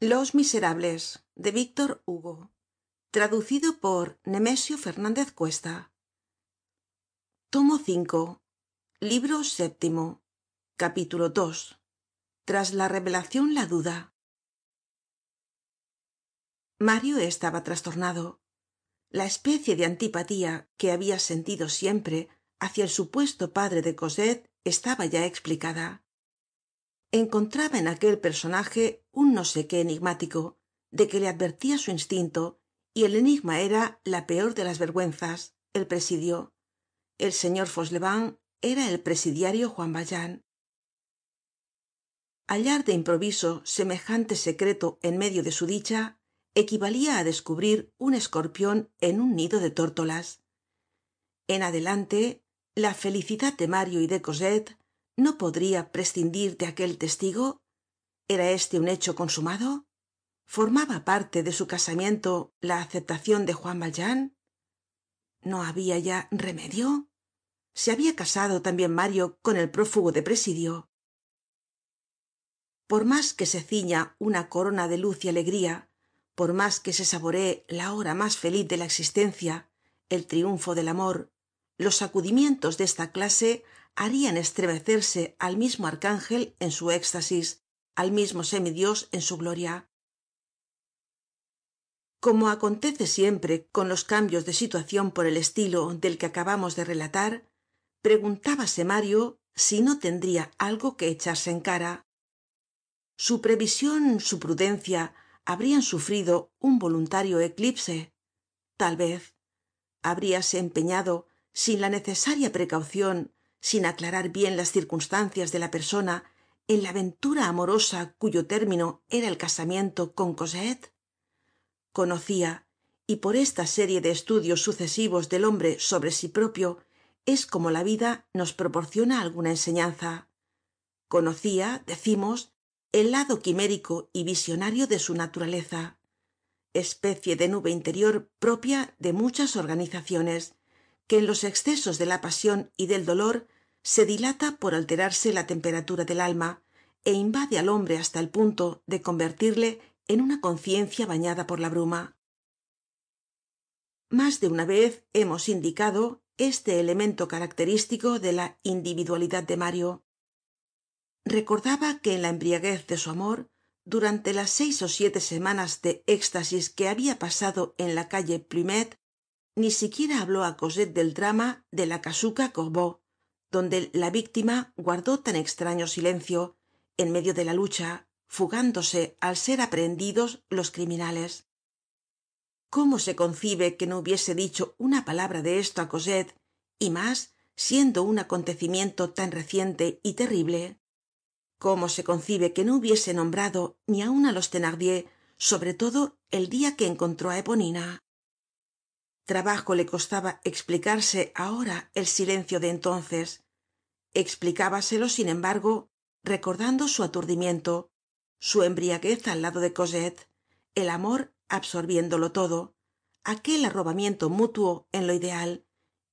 los miserables de víctor hugo. Traducido por nemesio fernández cuesta. Tomo libro séptimo capítulo ii tras la revelacion la duda. Mario estaba trastornado. La especie de antipatía que habia sentido siempre hacia el supuesto padre de cosette estaba ya explicada encontraba en aquel personaje un no sé qué enigmático de que le advertia su instinto y el enigma era la peor de las vergüenzas el presidio. El señor fauchelevent era el presidiario juan valjean. Hallar de improviso semejante secreto en medio de su dicha equivalia á descubrir un escorpion en un nido de tórtolas. En adelante la felicidad de mario y de no podria prescindir de aquel testigo era este un hecho consumado formaba parte de su casamiento la aceptacion de juan valjean no habia ya remedio se habia casado también mario con el prófugo de presidio por mas que se ciña una corona de luz y alegría por mas que se saboree la hora mas feliz de la existencia el triunfo del amor los sacudimientos de esta clase harian estremecerse al mismo arcángel en su éxtasis al mismo semidios en su gloria. Como acontece siempre con los cambios de situacion por el estilo del que acabamos de relatar preguntábase mario si no tendria algo que echarse en cara. Su prevision su prudencia habrian sufrido un voluntario eclipse. Tal vez habríase empeñado sin la necesaria precaucion sin aclarar bien las circunstancias de la persona en la aventura amorosa cuyo término era el casamiento con cosette conocia y por esta serie de estudios sucesivos del hombre sobre sí propio es como la vida nos proporciona alguna enseñanza. Conocia decimos el lado quimérico y visionario de su naturaleza especie de nube interior propia de muchas organizaciones que en los excesos de la pasion y del dolor se dilata por alterarse la temperatura del alma é invade al hombre hasta el punto de convertirle en una conciencia bañada por la bruma. Mas de una vez hemos indicado este elemento característico de la individualidad de mario. Recordaba que en la embriaguez de su amor durante las seis ó siete semanas de éxtasis que habia pasado en la calle ni siquiera habló á cosette del drama de la casuca gorbeau donde la víctima guardó tan extraño silencio en medio de la lucha fugándose al ser aprehendidos los criminales. Cómo se concibe que no hubiese dicho una palabra de esto á cosette y mas siendo un acontecimiento tan reciente y terrible cómo se concibe que no hubiese nombrado ni aun á los thenardier sobre todo el dia que encontró á eponina trabajo le costaba explicarse ahora el silencio de entonces. Explicábaselo sin embargo recordando su aturdimiento su embriaguez al lado de cosette el amor absorbiéndolo todo aquel arrobamiento mutuo en lo ideal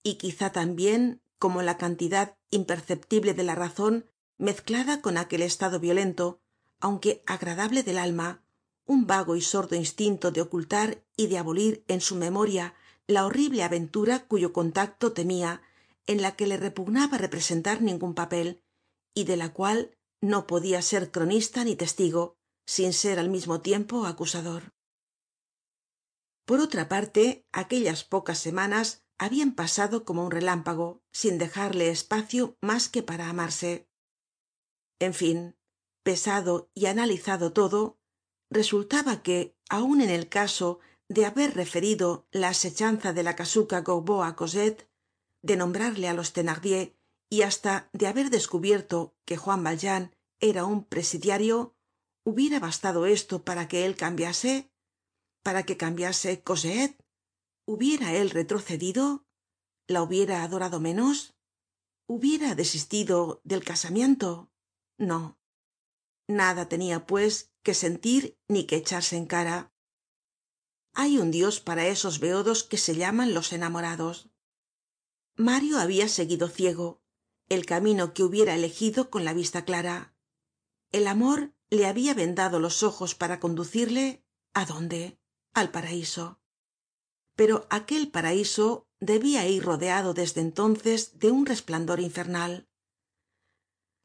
y quizá tambien como la cantidad imperceptible de la razon mezclada con aquel estado violento aunque agradable del alma un vago y sordo instinto de ocultar y de abolir en su memoria la horrible aventura cuyo contacto temia en la que le repugnaba representar ningun papel y de la cual no podia ser cronista ni testigo sin ser al mismo tiempo acusador. Por otra parte aquellas pocas semanas habian pasado como un relámpago sin dejarle espacio mas que para amarse. En fin pesado y analizado todo resultaba que aun en el caso de haber referido la asechanza de la casuca gorbeau á cosette de nombrarle á los thenardier y hasta de haber descubierto que juan valjean era un presidiario hubiera bastado esto para que él cambiase para que cambiase cosette hubiera él retrocedido la hubiera adorado menos hubiera desistido del casamiento no. Nada tenia pues que sentir ni que echarse en cara hay un dios para esos beodos que se llaman los enamorados. Mario habia seguido ciego el camino que hubiera elegido con la vista clara. El amor le había vendado los ojos para conducirle a dónde al paraíso. Pero aquel paraíso debía ir rodeado desde entonces de un resplandor infernal.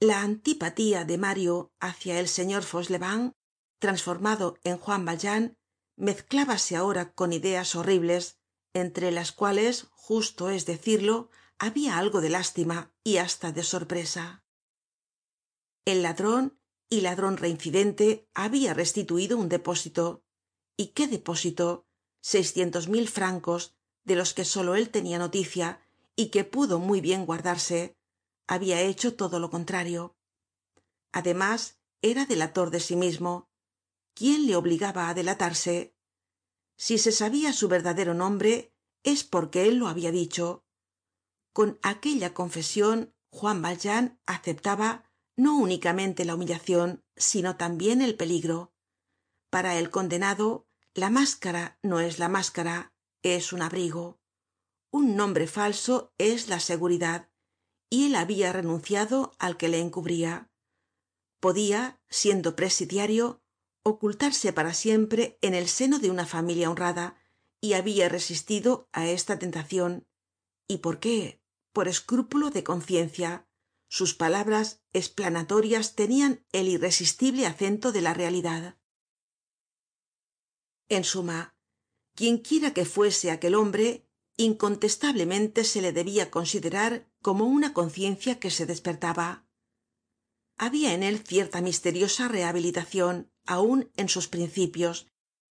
La antipatía de mario hacia el señor fauchelevent transformado en juan valjean mezclábase ahora con ideas horribles entre las cuales justo es decirlo había algo de lástima y hasta de sorpresa. El ladron y ladron reincidente había restituido un depósito. Y qué depósito seiscientos mil francos de los que solo él tenia noticia y que pudo muy bien guardarse. Había hecho todo lo contrario. Además era delator de sí mismo quién le obligaba á delatarse. Si se sabia su verdadero nombre es porque él lo habia dicho. Con aquella confesion juan valjean aceptaba no únicamente la humillacion sino tambien el peligro. Para el condenado la máscara no es la máscara es un abrigo. Un nombre falso es la seguridad y él habia renunciado al que le encubria podia siendo presidiario ocultarse para siempre en el seno de una familia honrada y habia resistido á esta tentacion y por qué por escrúpulo de conciencia. Sus palabras esplanatorias tenian el irresistible acento de la realidad. En suma quienquiera que fuese aquel hombre incontestablemente se le debia considerar como una conciencia que se despertaba. Habia en él cierta misteriosa rehabilitacion aun en sus principios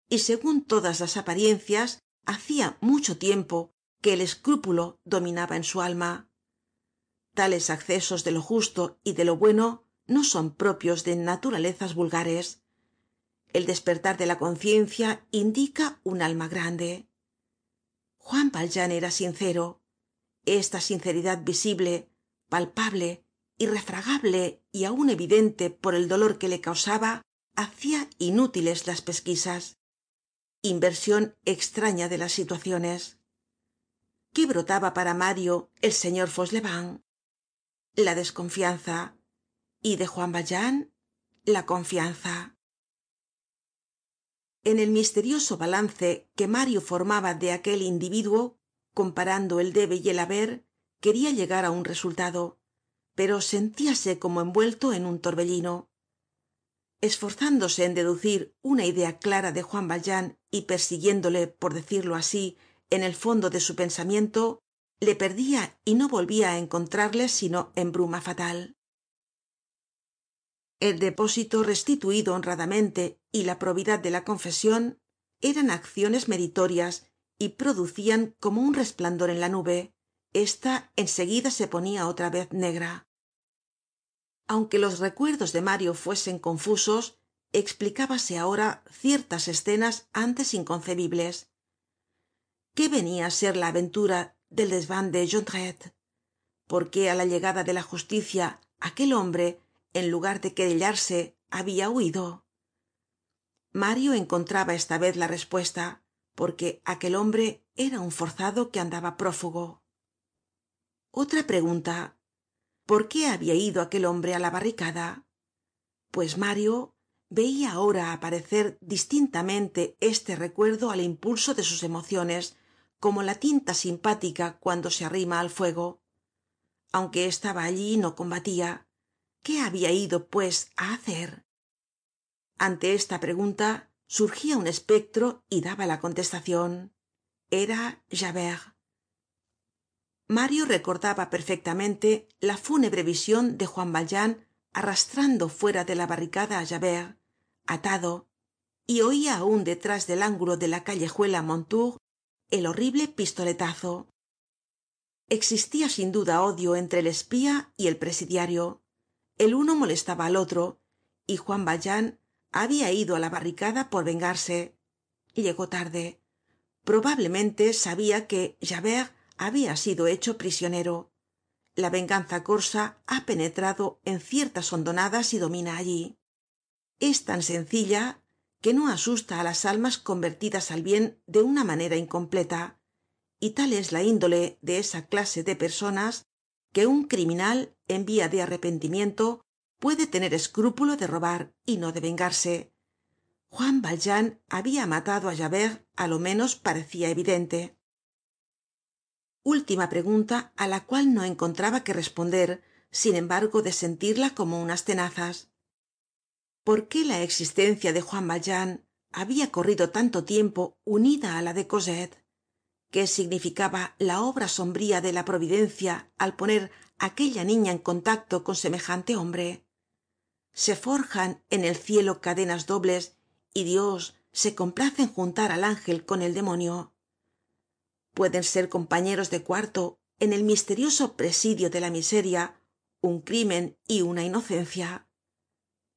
y segun todas las apariencias hacia mucho tiempo que el escrúpulo dominaba en su alma. Tales accesos de lo justo y de lo bueno no son propios de naturalezas vulgares. El despertar de la conciencia indica un alma grande. Juan valjean era sincero. Esta sinceridad visible palpable irrefragable y aun evidente por el dolor que le causaba hacia inútiles las pesquisas. Inversion extraña de las situaciones. Qué brotaba para mario el señor fauchelevent la desconfianza. Y de juan valjean la confianza. En el misterioso balance que mario formaba de aquel individuo comparando el debe y el haber queria llegar á un resultado pero sentíase como envuelto en un torbellino esforzándose en deducir una idea clara de juan valjean y persiguiéndole por decirlo así en el fondo de su pensamiento le perdia y no volvia á encontrarle sino en bruma fatal. El depósito restituido honradamente y la probidad de la confesion eran acciones meritorias y producian como un resplandor en la nube. Esta en seguida se ponia otra vez negra aunque los recuerdos de mario fuesen confusos explicábase ahora ciertas escenas antes inconcebibles. Qué venia á ser la aventura del desvan de jondrette por qué á la llegada de la justicia aquel hombre en lugar de querellarse habia huido mario encontraba esta vez la respuesta porque aquel hombre era un forzado que andaba prófugo. Otra pregunta por qué habia ido aquel hombre á la barricada pues mario veia ahora aparecer distintamente este recuerdo al impulso de sus emociones como la tinta simpática cuando se arrima al fuego. Aunque estaba allí no combatia qué habia ido pues á hacer ante esta pregunta surgia un espectro y daba la contestacion era mario recordaba perfectamente la fúnebre vision de juan valjean arrastrando fuera de la barricada á javert atado y oia aun detrás del ángulo de la callejuela mondetour el horrible pistoletazo. Existia sin duda odio entre el espía y el presidiario. El uno molestaba al otro y juan valjean habia ido á la barricada por vengarse. Llegó tarde. Probablemente sabia que habia sido hecho prisionero. La venganza corsa ha penetrado en ciertas hondonadas y domina allí. Es tan sencilla que no asusta á las almas convertidas al bien de una manera incompleta. Y tal es la índole de esa clase de personas que un criminal en vía de arrepentimiento puede tener escrúpulo de robar y no de vengarse. Juan valjean habia matado á javert á lo menos parecia evidente última pregunta á la cual no encontraba que responder sin embargo de sentirla como unas tenazas. Por qué la existencia de juan valjean habia corrido tanto tiempo unida á la de cosette qué significaba la obra sombría de la providencia al poner aquella niña en contacto con semejante hombre se forjan en el cielo cadenas dobles y dios se complace en juntar al ángel con el demonio pueden ser compañeros de cuarto en el misterioso presidio de la miseria un crimen y una inocencia.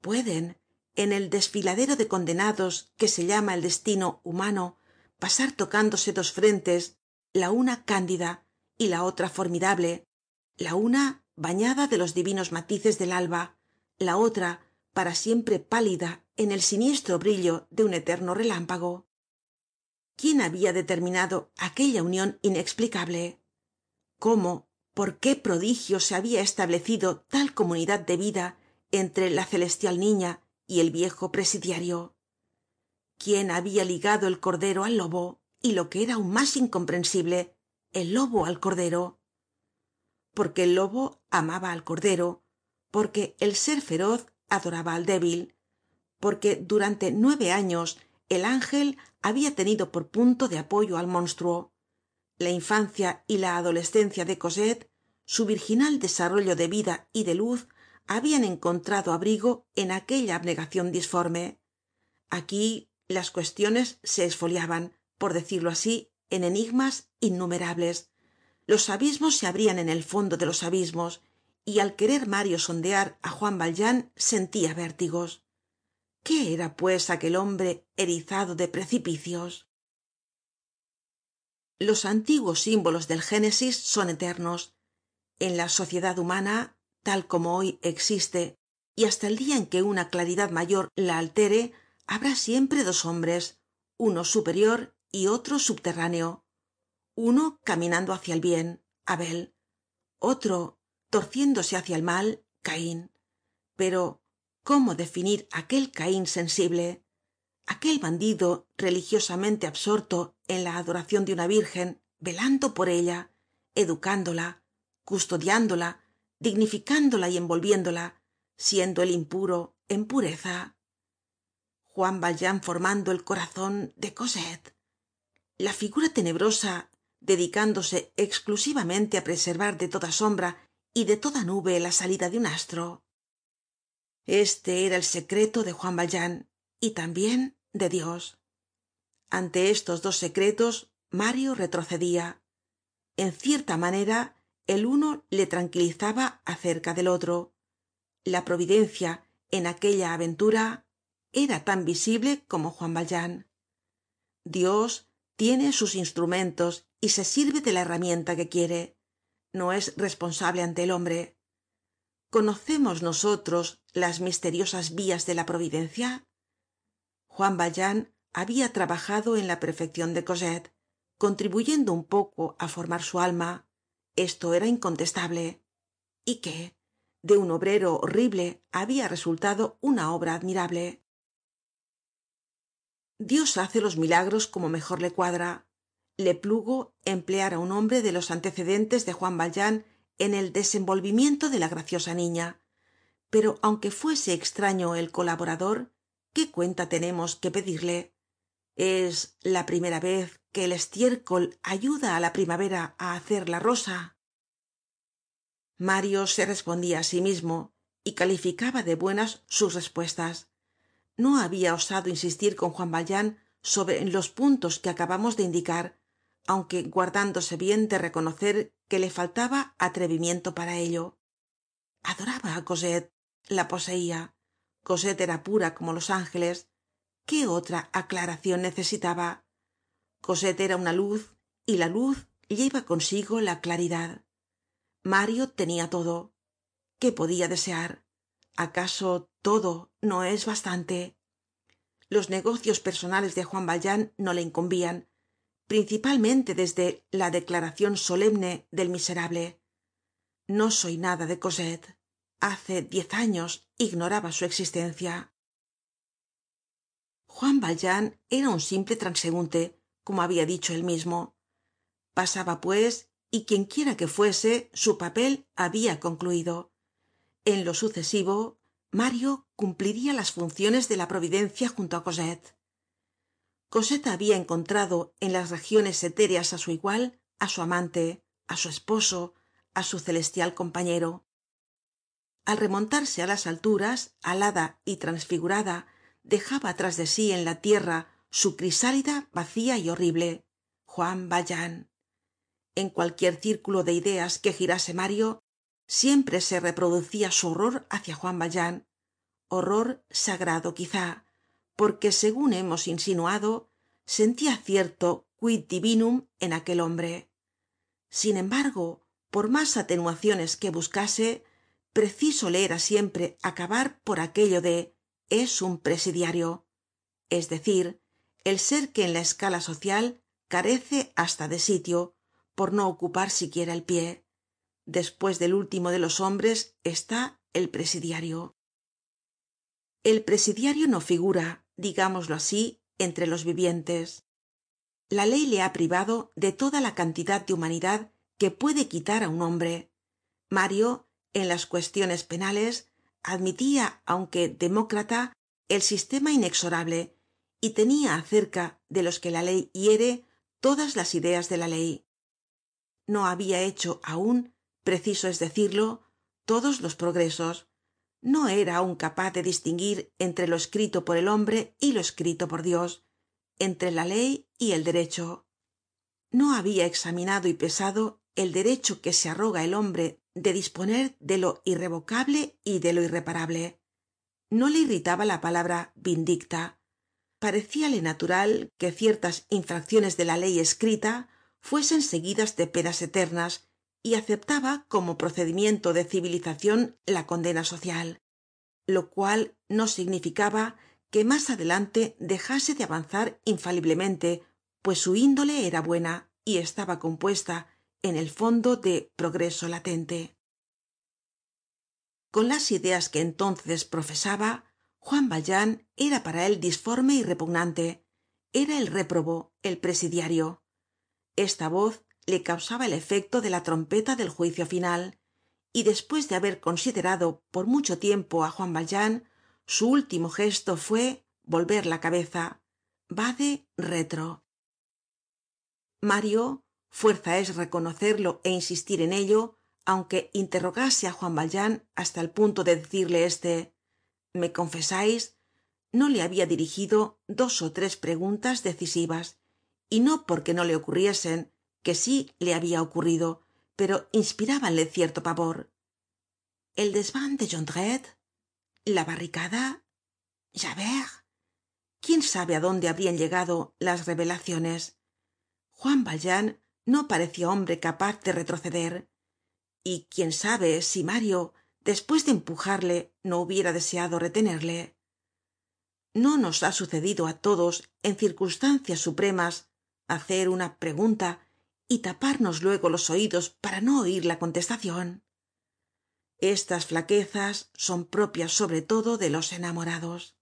Pueden en el desfiladero de condenados que se llama el destino humano pasar tocándose dos frentes la una cándida y la otra formidable la una bañada de los divinos matices del alba la otra para siempre pálida en el siniestro brillo de un eterno relámpago quién había determinado aquella unión inexplicable cómo por qué prodigio se había establecido tal comunidad de vida entre la celestial niña y el viejo presidiario quién había ligado el cordero al lobo y lo que era aún más incomprensible el lobo al cordero porque el lobo amaba al cordero porque el ser feroz adoraba al débil porque durante nueve años el ángel había tenido por punto de apoyo al monstruo. La infancia y la adolescencia de cosette su virginal desarrollo de vida y de luz habian encontrado abrigo en aquella abnegacion disforme. Aquí las cuestiones se esfoliaban por decirlo así en enigmas innumerables. Los abismos se abrian en el fondo de los abismos y al querer mario sondear á juan valjean sentia vértigos qué era pues aquel hombre erizado de precipicios los antiguos símbolos del génesis son eternos. En la sociedad humana tal como hoy existe y hasta el dia en que una claridad mayor la altere habrá siempre dos hombres uno superior y otro subterráneo. Uno caminando hacia el bien abel otro torciéndose hacia el mal cain pero cómo definir aquel cain sensible aquel bandido religiosamente absorto en la adoracion de una virgen velando por ella educándola custodiándola dignificándola y envolviéndola siendo el impuro en pureza. Juan valjean formando el corazon de cosette la figura tenebrosa dedicándose exclusivamente á preservar de toda sombra y de toda nube la salida de un astro este era el secreto de juan valjean y también de dios. Ante estos dos secretos mario retrocedia en cierta manera el uno le tranquilizaba acerca del otro. La providencia en aquella aventura era tan visible como juan valjean. Dios tiene sus instrumentos y se sirve de la herramienta que quiere. No es responsable ante el hombre conocemos nosotros las misteriosas vías de la providencia juan valjean habia trabajado en la perfeccion de cosette contribuyendo un poco á formar su alma. Esto era incontestable. Y qué de un obrero horrible habia resultado una obra admirable. Dios hace los milagros como mejor le cuadra. Le plugo emplear á un hombre de los antecedentes de juan valjean en el desenvolvimiento de la graciosa niña. Pero aunque fuese extraño el colaborador qué cuenta tenemos que pedirle es la primera vez que el estiércol ayuda á la primavera á hacer la rosa mario se respondia á sí mismo y calificaba de buenas sus respuestas. No había osado insistir con juan valjean sobre los puntos que acabamos de indicar aunque guardándose bien de reconocer que le faltaba atrevimiento para ello. Adoraba á cosette la poseia cosette era pura como los ángeles. Qué otra aclaracion necesitaba cosette era una luz y la luz lleva consigo la claridad. Mario tenia todo. Qué podia desear acaso todo no es bastante los negocios personales de juan valjean no le incumbían principalmente desde la declaracion solemne del miserable. No soy nada de cosette. Hace diez años ignoraba su existencia. Juan valjean era un simple transeunte como habia dicho él mismo. Pasaba pues y quienquiera que fuese su papel habia concluido. En lo sucesivo mario cumpliría las funciones de la providencia junto á cosette habia encontrado en las regiones etéreas á su igual á su amante á su esposo á su celestial compañero. Al remontarse á las alturas alada y transfigurada dejaba tras de sí en la tierra su crisálida vacía y horrible juan valjean. En cualquier círculo de ideas que girase mario siempre se reproducia su horror hacia juan valjean. Horror sagrado quizá porque segun hemos insinuado sentia cierto quid divinum en aquel hombre. Sin embargo por mas atenuaciones que buscase preciso le era siempre acabar por aquello de es un presidiario es decir el ser que en la escala social carece hasta de sitio por no ocupar siquiera el pie. Despues del último de los hombres está el presidiario. El presidiario no figura digámoslo así entre los vivientes. La ley le ha privado de toda la cantidad de humanidad que puede quitar á un hombre. Mario en las cuestiones penales admitia aunque demócrata el sistema inexorable y tenia acerca de los que la ley hiere todas las ideas de la ley. No habia hecho aun preciso es decirlo todos los progresos no era aun capaz de distinguir entre lo escrito por el hombre y lo escrito por dios entre la ley y el derecho. No habia examinado y pesado el derecho que se arroga el hombre de disponer de lo irrevocable y de lo irreparable. No le irritaba la palabra vindicta. Parecíale natural que ciertas infracciones de la ley escrita fuesen seguidas de penas eternas y aceptaba como procedimiento de civilizacion la condena social lo cual no significaba que más adelante dejase de avanzar infaliblemente pues su índole era buena y estaba compuesta en el fondo de progreso latente. Con las ideas que entonces profesaba juan valjean era para él disforme y repugnante. Era el réprobo el presidiario. Esta voz le causaba el efecto de la trompeta del juicio final y despues de haber considerado por mucho tiempo á juan valjean su último gesto fue volver la cabeza. Vade retro. Mario fuerza es reconocerlo é insistir en ello aunque interrogase á juan valjean hasta el punto de decirle este me confesais no le habia dirigido dos ó tres preguntas decisivas y no porque no le ocurriesen que sí le habia ocurrido pero inspirábanle cierto pavor. El desvan de jondrette la barricada javert quién sabe á dónde habrian llegado las revelaciones. Juan valjean no parecia hombre capaz de retroceder y quién sabe si mario despues de empujarle no hubiera deseado retenerle. No nos ha sucedido á todos en circunstancias supremas hacer una pregunta y taparnos luego los oidos para no oir la contestacion estas flaquezas son propias sobre todo de los enamorados.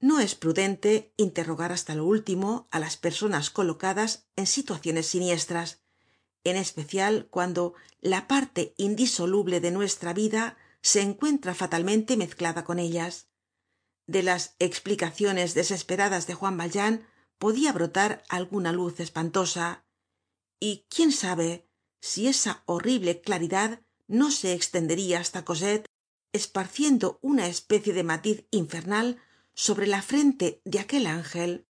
No es prudente interrogar hasta lo último á las personas colocadas en situaciones siniestras en especial cuando la parte indisoluble de nuestra vida se encuentra fatalmente mezclada con ellas. De las explicaciones desesperadas de juan valjean podia brotar alguna luz espantosa. Y quién sabe si esa horrible claridad no se extendería hasta cosette esparciendo una especie de matiz infernal sobre la frente de aquel ángel.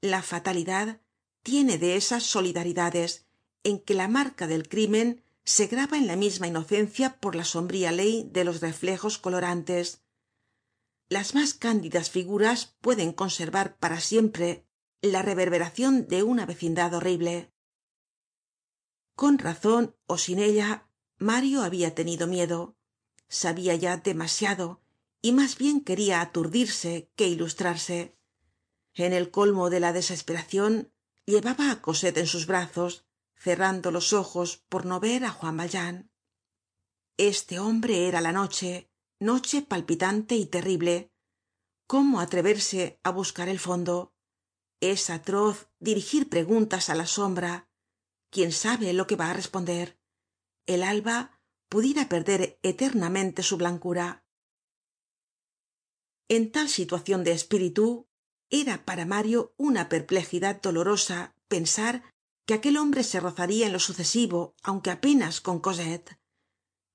La fatalidad tiene de esas solidaridades en que la marca del crimen se graba en la misma inocencia por la sombría ley de los reflejos colorantes las mas cándidas figuras pueden conservar para siempre la reverberacion de una vecindad horrible. Con razon ó sin ella mario habia tenido miedo. Sabia ya demasiado y más bien quería aturdirse que ilustrarse. En el colmo de la desesperacion llevaba á cosette en sus brazos cerrando los ojos por no ver á juan valjean. Este hombre era la noche noche palpitante y terrible. Cómo atreverse á buscar el fondo es atroz dirigir preguntas á la sombra. Quién sabe lo que va á responder el alba pudiera perder eternamente su blancura. En tal situación de espíritu era para mario una perplejidad dolorosa pensar que aquel hombre se rozaría en lo sucesivo aunque apenas con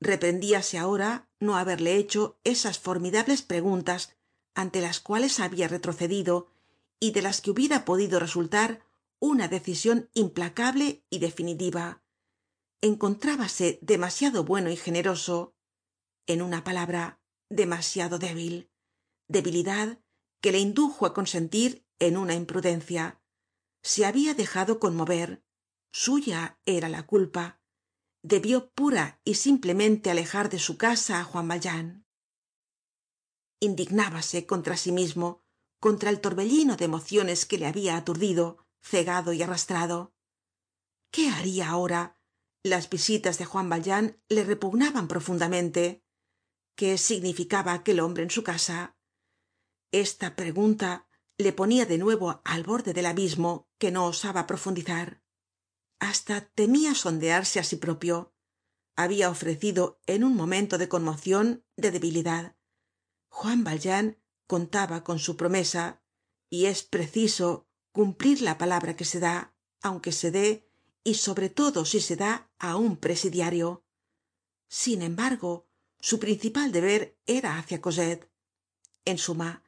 reprendíase ahora no haberle hecho esas formidables preguntas ante las cuales había retrocedido y de las que hubiera podido resultar una decision implacable y definitiva. Encontrábase demasiado bueno y generoso en una palabra demasiado débil debilidad que le indujo á consentir en una imprudencia. Se había dejado conmover suya era la culpa debió pura y simplemente alejar de su casa á juan valjean. Indignábase contra sí mismo contra el torbellino de emociones que le había aturdido cegado y arrastrado. Qué haria ahora las visitas de juan valjean le repugnaban profundamente. Qué significaba aquel hombre en su casa esta pregunta le ponia de nuevo al borde del abismo que no osaba profundizar hasta temia sondearse á sí propio. Habia ofrecido en un momento de conmocion de debilidad. Juan valjean contaba con su promesa y es preciso cumplir la palabra que se da aunque se dé y sobre todo si se da á un presidiario. Sin embargo su principal deber era hacia cosette. En suma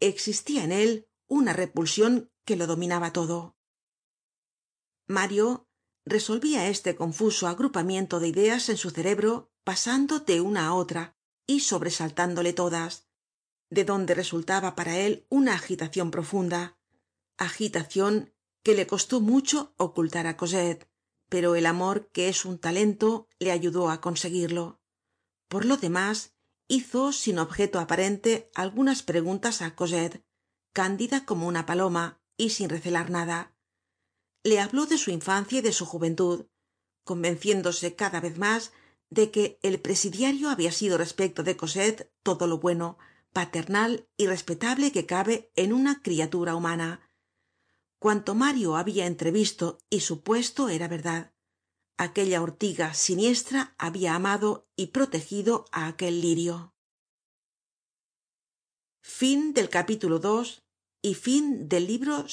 existia en él una repulsion que lo dominaba todo. Mario resolvia este confuso agrupamiento de ideas en su cerebro pasando de una á otra y sobresaltándole todas. De donde resultaba para él una agitacion profunda agitacion que le costó mucho ocultar á cosette pero el amor que es un talento le ayudó á conseguirlo. Por lo demás hizo sin objeto aparente algunas preguntas á cosette cándida como una paloma y sin recelar nada le habló de su infancia y de su juventud convenciéndose cada vez mas de que el presidiario habia sido respecto de cosette todo lo bueno paternal y respetable que cabe en una criatura humana. Cuanto mario habia entrevisto y supuesto era verdad. Aquella ortiga siniestra habia amado y protegido á aquel lirio. Fin del capítulo y fin del libro